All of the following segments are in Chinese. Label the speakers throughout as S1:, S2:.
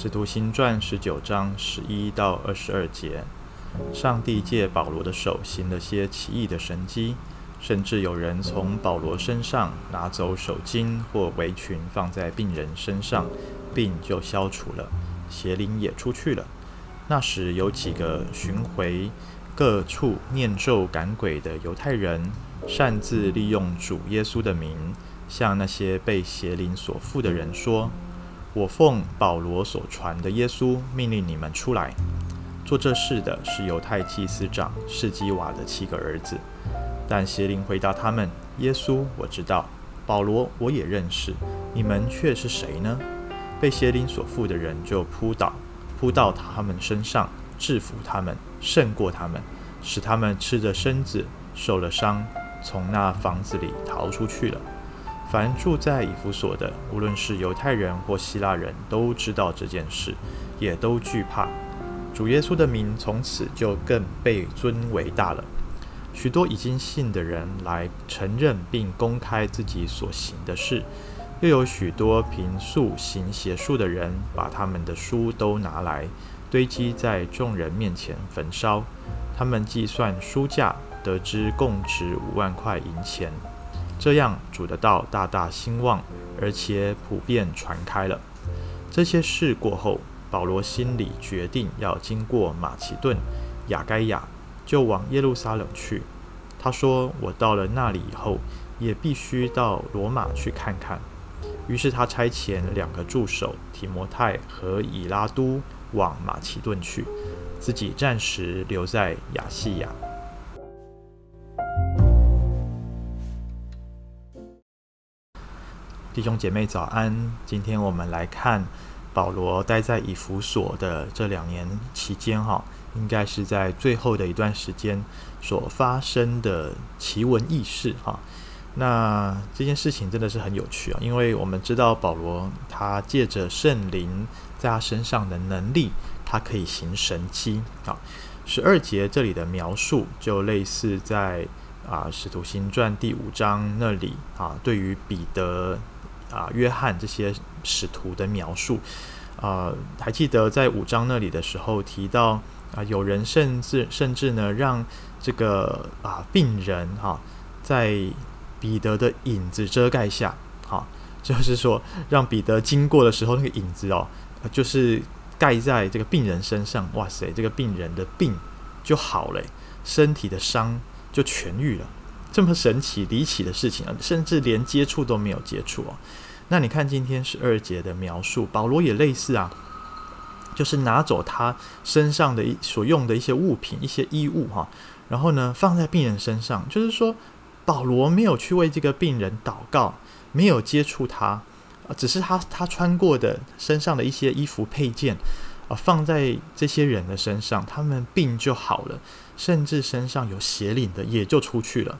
S1: 使徒行传十九章十一到二十二节，上帝借保罗的手行了些奇异的神迹，甚至有人从保罗身上拿走手巾或围裙，放在病人身上，病就消除了，邪灵也出去了。那时有几个巡回各处念咒赶鬼的犹太人，擅自利用主耶稣的名，向那些被邪灵所附的人说。我奉保罗所传的耶稣命令你们出来。做这事的是犹太祭司长士基瓦的七个儿子。但邪灵回答他们：“耶稣我知道，保罗我也认识，你们却是谁呢？”被邪灵所附的人就扑倒，扑到他们身上，制服他们，胜过他们，使他们赤着身子受了伤，从那房子里逃出去了。凡住在以弗所的，无论是犹太人或希腊人，都知道这件事，也都惧怕。主耶稣的名从此就更被尊为大了。许多已经信的人来承认并公开自己所行的事，又有许多平素行邪术的人，把他们的书都拿来堆积在众人面前焚烧。他们计算书价，得知共值五万块银钱。这样，主的道大大兴旺，而且普遍传开了。这些事过后，保罗心里决定要经过马其顿、亚该亚，就往耶路撒冷去。他说：“我到了那里以后，也必须到罗马去看看。”于是他差遣两个助手提摩太和以拉都往马其顿去，自己暂时留在亚细亚。弟兄姐妹早安，今天我们来看保罗待在以弗所的这两年期间，哈，应该是在最后的一段时间所发生的奇闻异事，哈。那这件事情真的是很有趣啊，因为我们知道保罗他借着圣灵在他身上的能力，他可以行神迹啊。十二节这里的描述就类似在啊使徒行传第五章那里啊，对于彼得。啊，约翰这些使徒的描述，啊，还记得在五章那里的时候提到啊，有人甚至甚至呢，让这个啊病人哈、在彼得的影子遮盖下，哈、啊，就是说让彼得经过的时候，那个影子哦，就是盖在这个病人身上，哇塞，这个病人的病就好了，身体的伤就痊愈了。这么神奇离奇的事情啊，甚至连接触都没有接触哦。那你看今天十二节的描述，保罗也类似啊，就是拿走他身上的一所用的一些物品、一些衣物哈，然后呢放在病人身上，就是说保罗没有去为这个病人祷告，没有接触他，只是他他穿过的身上的一些衣服配件啊，放在这些人的身上，他们病就好了，甚至身上有邪灵的也就出去了。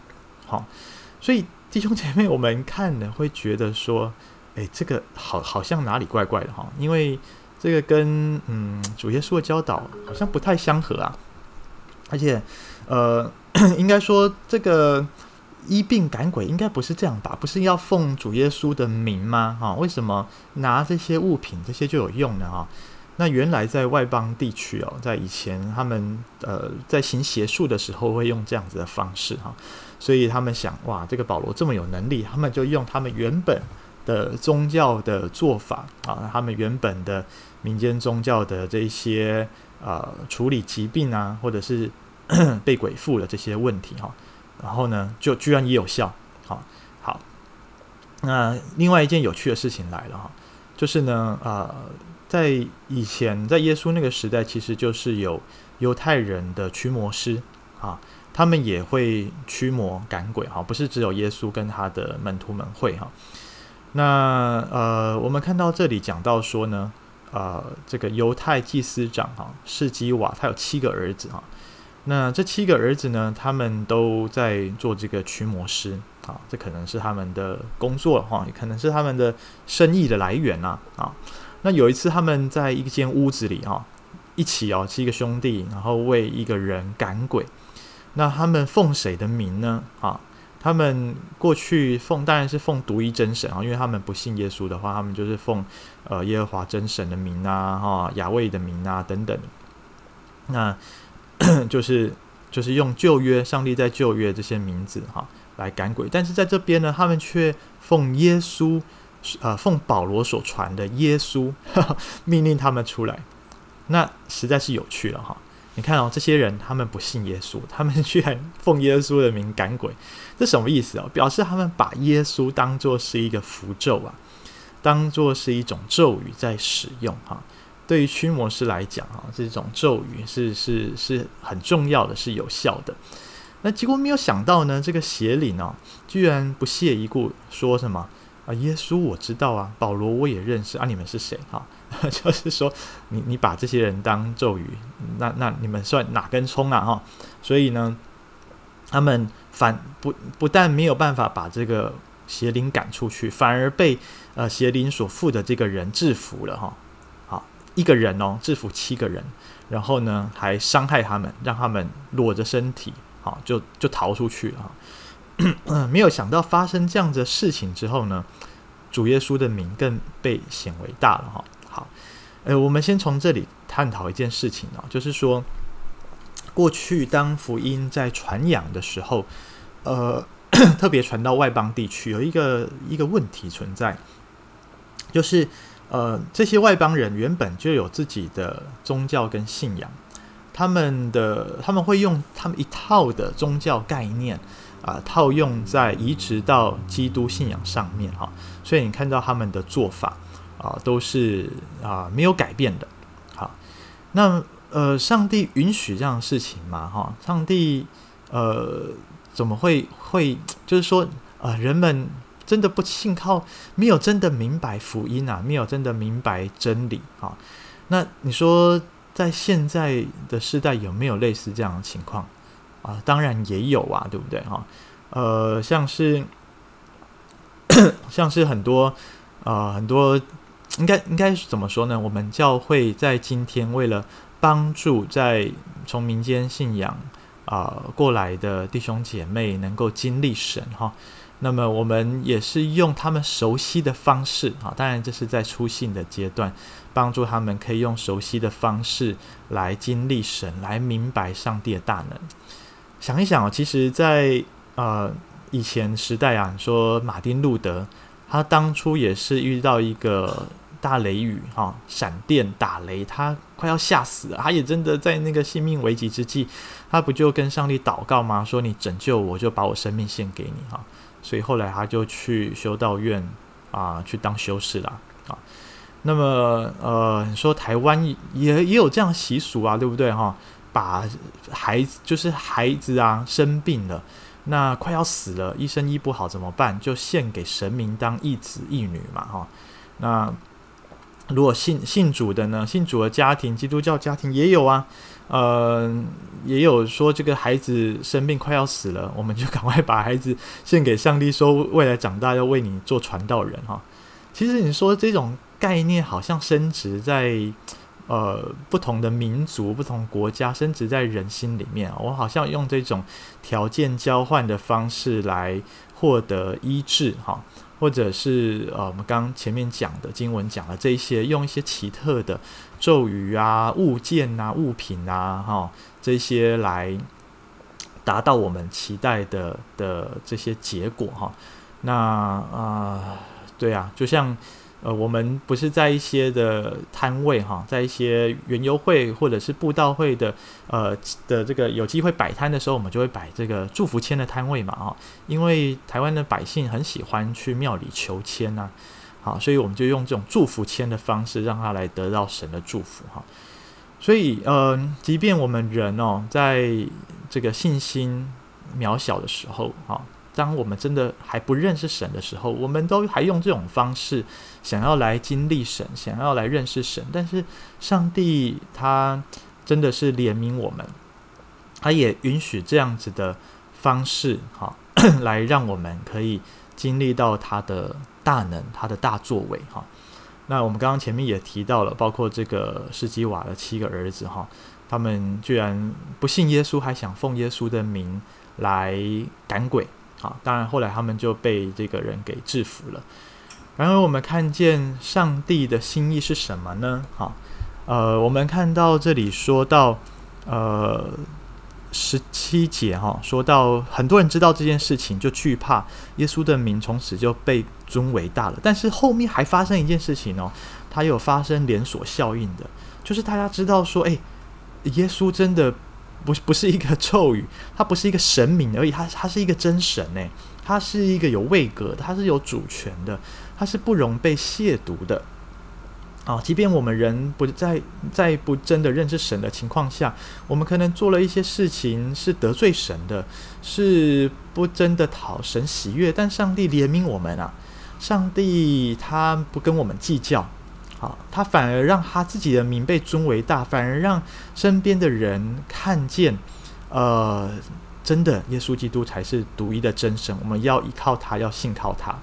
S1: 好，所以弟兄姐妹，我们看呢会觉得说，诶，这个好好像哪里怪怪的哈，因为这个跟嗯主耶稣的教导好像不太相合啊，而且呃，应该说这个医病赶鬼应该不是这样吧？不是要奉主耶稣的名吗？哈，为什么拿这些物品这些就有用呢？哈？那原来在外邦地区哦，在以前他们呃在行邪术的时候会用这样子的方式哈，所以他们想哇，这个保罗这么有能力，他们就用他们原本的宗教的做法啊，他们原本的民间宗教的这些呃处理疾病啊，或者是 被鬼附的这些问题哈，然后呢就居然也有效，好，好，那另外一件有趣的事情来了哈，就是呢。呃在以前，在耶稣那个时代，其实就是有犹太人的驱魔师啊，他们也会驱魔赶鬼哈，不是只有耶稣跟他的门徒们会哈。那呃，我们看到这里讲到说呢，呃，这个犹太祭司长哈，士基瓦他有七个儿子哈，那这七个儿子呢，他们都在做这个驱魔师啊，这可能是他们的工作哈，也可能是他们的生意的来源呐啊。那有一次，他们在一间屋子里哈，一起哦，七个兄弟，然后为一个人赶鬼。那他们奉谁的名呢？啊，他们过去奉当然是奉独一真神啊，因为他们不信耶稣的话，他们就是奉呃耶和华真神的名啊，哈雅卫的名啊等等。那 就是就是用旧约上帝在旧约这些名字哈来赶鬼，但是在这边呢，他们却奉耶稣呃奉保罗所传的耶稣呵呵 命令他们出来，那实在是有趣了哈。你看哦，这些人他们不信耶稣，他们居然奉耶稣的名赶鬼，这什么意思哦？表示他们把耶稣当作是一个符咒啊，当作是一种咒语在使用哈。对于驱魔师来讲啊，这种咒语是是是很重要的，是有效的。那结果没有想到呢，这个邪灵哦，居然不屑一顾，说什么啊？耶稣我知道啊，保罗我也认识啊，你们是谁哈？就是说，你你把这些人当咒语，那那你们算哪根葱啊？哈，所以呢，他们反不不但没有办法把这个邪灵赶出去，反而被呃邪灵所附的这个人制服了哈。好，一个人哦，制服七个人，然后呢还伤害他们，让他们裸着身体，好就就逃出去了哈。没有想到发生这样子的事情之后呢，主耶稣的名更被显为大了哈。好，呃，我们先从这里探讨一件事情啊，就是说，过去当福音在传扬的时候，呃，特别传到外邦地区，有一个一个问题存在，就是呃，这些外邦人原本就有自己的宗教跟信仰，他们的他们会用他们一套的宗教概念啊，套用在移植到基督信仰上面哈，所以你看到他们的做法。啊，都是啊没有改变的。好，那呃，上帝允许这样的事情吗？哈，上帝呃怎么会会就是说呃，人们真的不信靠，没有真的明白福音啊，没有真的明白真理啊？那你说在现在的时代有没有类似这样的情况啊？当然也有啊，对不对？哈，呃，像是 像是很多啊、呃、很多。应该应该是怎么说呢？我们教会在今天为了帮助在从民间信仰啊、过来的弟兄姐妹能够经历神哈，那么我们也是用他们熟悉的方式啊，当然这是在初信的阶段，帮助他们可以用熟悉的方式来经历神，来明白上帝的大能。想一想啊，其实在，呃以前时代啊，说马丁路德，他当初也是遇到一个。大雷雨，哈，闪电打雷，他快要吓死了。他也真的在那个性命危急之际，他不就跟上帝祷告吗？说你拯救我，就把我生命献给你，哈。所以后来他就去修道院啊，去当修士了，啊。那么，呃，你说台湾也也有这样习俗啊，对不对，哈？把孩子就是孩子啊生病了，那快要死了，医生医不好怎么办？就献给神明当义子义女嘛，哈。那如果信信主的呢？信主的家庭，基督教家庭也有啊，呃，也有说这个孩子生病快要死了，我们就赶快把孩子献给上帝，说未来长大要为你做传道人哈。其实你说这种概念好像升值在呃不同的民族、不同国家，深植在人心里面。我好像用这种条件交换的方式来获得医治哈。或者是呃，我们刚前面讲的经文讲的这些，用一些奇特的咒语啊、物件啊、物品啊，哈、这些来达到我们期待的的这些结果哈、那啊、对啊，就像。呃，我们不是在一些的摊位哈，在一些园游会或者是布道会的呃的这个有机会摆摊的时候，我们就会摆这个祝福签的摊位嘛啊，因为台湾的百姓很喜欢去庙里求签呐，好，所以我们就用这种祝福签的方式，让他来得到神的祝福哈。所以呃，即便我们人哦，在这个信心渺小的时候哈。当我们真的还不认识神的时候，我们都还用这种方式想要来经历神，想要来认识神。但是上帝他真的是怜悯我们，他也允许这样子的方式，哈，来让我们可以经历到他的大能，他的大作为，哈。那我们刚刚前面也提到了，包括这个士基瓦的七个儿子，哈，他们居然不信耶稣，还想奉耶稣的名来赶鬼。好，当然后来他们就被这个人给制服了。然而我们看见上帝的心意是什么呢？好，呃，我们看到这里说到，呃，十七节哈，说到很多人知道这件事情就惧怕，耶稣的名从此就被尊为大了。但是后面还发生一件事情哦，它有发生连锁效应的，就是大家知道说，诶，耶稣真的。不不是一个咒语，它不是一个神明而已，它它是一个真神诶，它是一个有位格的，它是有主权的，它是不容被亵渎的。啊、即便我们人不在在不真的认识神的情况下，我们可能做了一些事情是得罪神的，是不真的讨神喜悦，但上帝怜悯我们啊，上帝他不跟我们计较。好，他反而让他自己的名被尊为大，反而让身边的人看见，呃，真的耶稣基督才是独一的真神，我们要依靠他，要信靠他。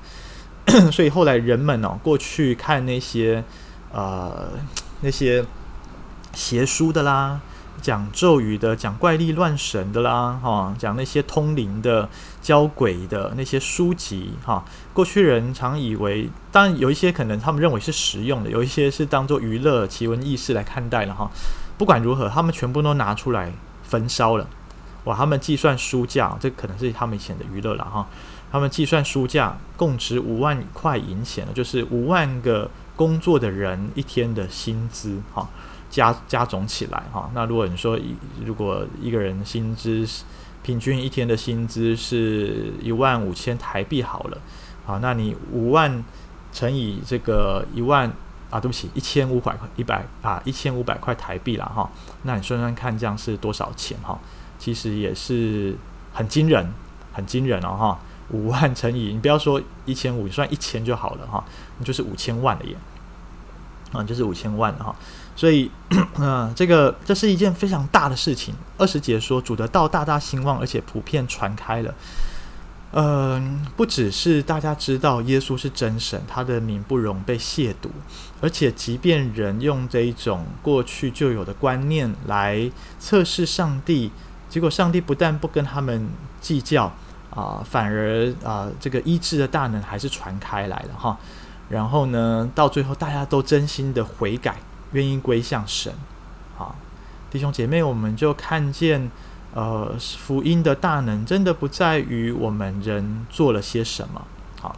S1: 所以后来人们哦，过去看那些呃那些邪书的啦。讲咒语的，讲怪力乱神的啦，哈，讲那些通灵的、教鬼的那些书籍，哈，过去人常以为，当然有一些可能他们认为是实用的，有一些是当做娱乐、奇闻异事来看待了，哈。不管如何，他们全部都拿出来焚烧了。哇，他们计算书价，这可能是他们以前的娱乐了，哈。他们计算书价，共值五万块银钱，就是五万个工作的人一天的薪资，哈。加加总起来哈，那如果你说一如果一个人薪资平均一天的薪资是一万五千台币好了，好，那你五万乘以这个一万啊，对不起，一千五百块一百啊，一千五百块台币了哈，那你算算看这样是多少钱哈？其实也是很惊人，很惊人哦哈，五万乘以你不要说一千五，你算一千就好了哈，你就是五千万了耶，啊，就是五千万哈。所以，嗯，这个这是一件非常大的事情。二十节说，主的道大大兴旺，而且普遍传开了。嗯，不只是大家知道耶稣是真神，他的名不容被亵渎，而且即便人用这一种过去就有的观念来测试上帝，结果上帝不但不跟他们计较啊，反而啊，这个医治的大能还是传开来了哈。然后呢，到最后大家都真心的悔改。愿意归向神，好，弟兄姐妹，我们就看见，呃，福音的大能真的不在于我们人做了些什么，好，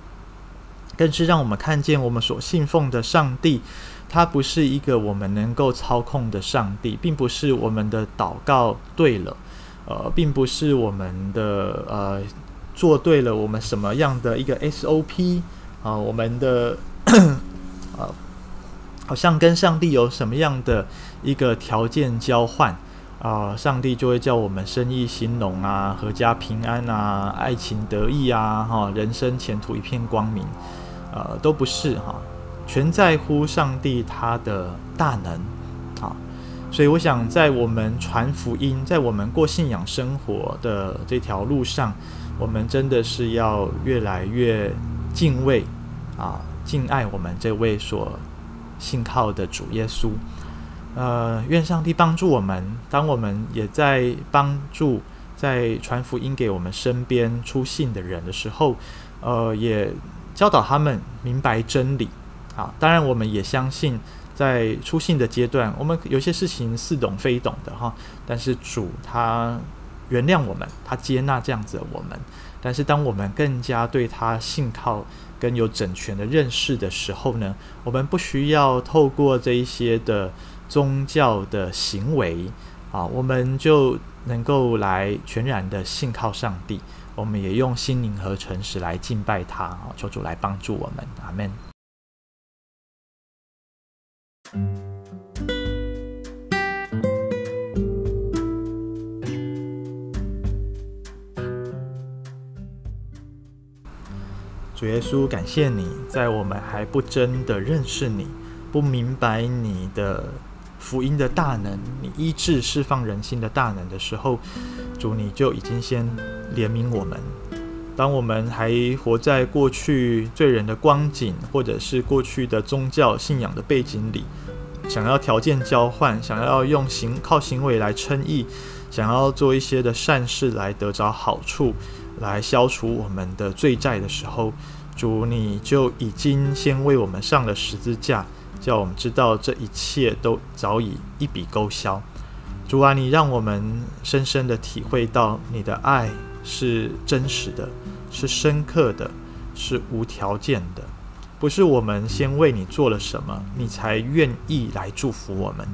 S1: 更是让我们看见我们所信奉的上帝，他不是一个我们能够操控的上帝，并不是我们的祷告对了，呃，并不是我们的呃做对了我们什么样的一个 SOP 啊，我们的呃。好像跟上帝有什么样的一个条件交换啊、上帝就会叫我们生意兴隆啊，阖家平安啊，爱情得意啊，哈，人生前途一片光明，呃，都不是哈，全在乎上帝他的大能啊。所以我想，在我们传福音，在我们过信仰生活的这条路上，我们真的是要越来越敬畏啊，敬爱我们这位所。信靠的主耶稣，呃，愿上帝帮助我们。当我们也在帮助、在传福音给我们身边出信的人的时候，呃，也教导他们明白真理。啊，当然，我们也相信，在出信的阶段，我们有些事情似懂非懂的哈。但是主他原谅我们，他接纳这样子的我们。但是，当我们更加对他信靠，跟有整全的认识的时候呢，我们不需要透过这一些的宗教的行为啊，我们就能够来全然的信靠上帝。我们也用心灵和诚实来敬拜他啊，求主来帮助我们，阿门。主耶稣，感谢你在我们还不真的认识你、不明白你的福音的大能、你医治释放人心的大能的时候，主你就已经先怜悯我们。当我们还活在过去罪人的光景，或者是过去的宗教信仰的背景里，想要条件交换，想要用行靠行为来称义，想要做一些的善事来得着好处，来消除我们的罪债的时候，主你就已经先为我们上了十字架，叫我们知道这一切都早已一笔勾销。主啊，你让我们深深的体会到你的爱是真实的，是深刻的，是无条件的。不是我们先为你做了什么，你才愿意来祝福我们，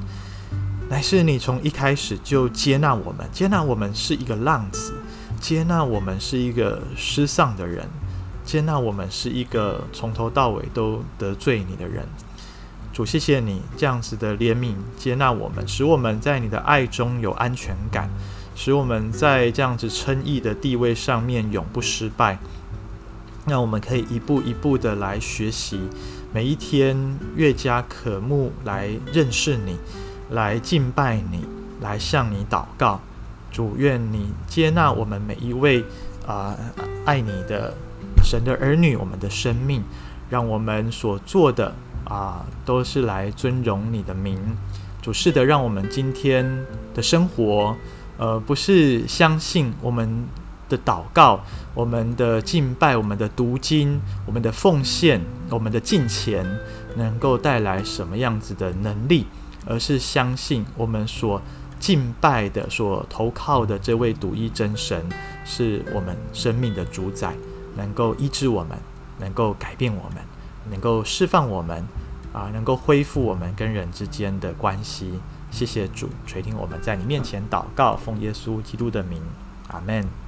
S1: 乃是你从一开始就接纳我们，接纳我们是一个浪子，接纳我们是一个失丧的人，接纳我们是一个从头到尾都得罪你的人。主，谢谢你这样子的怜悯接纳我们，使我们在你的爱中有安全感，使我们在这样子称义的地位上面永不失败。那我们可以一步一步的来学习，每一天越加渴慕来认识你，来敬拜你，来向你祷告。主，愿你接纳我们每一位啊、爱你的神的儿女，我们的生命，让我们所做的啊、都是来尊荣你的名。主，是的，让我们今天的生活，呃，不是相信我们。的祷告，我们的敬拜，我们的读经，我们的奉献，我们的敬虔，能够带来什么样子的能力？而是相信我们所敬拜的、所投靠的这位独一真神，是我们生命的主宰，能够医治我们，能够改变我们，能够释放我们，啊，能够恢复我们跟人之间的关系。谢谢主垂听我们在你面前祷告，奉耶稣基督的名，阿门。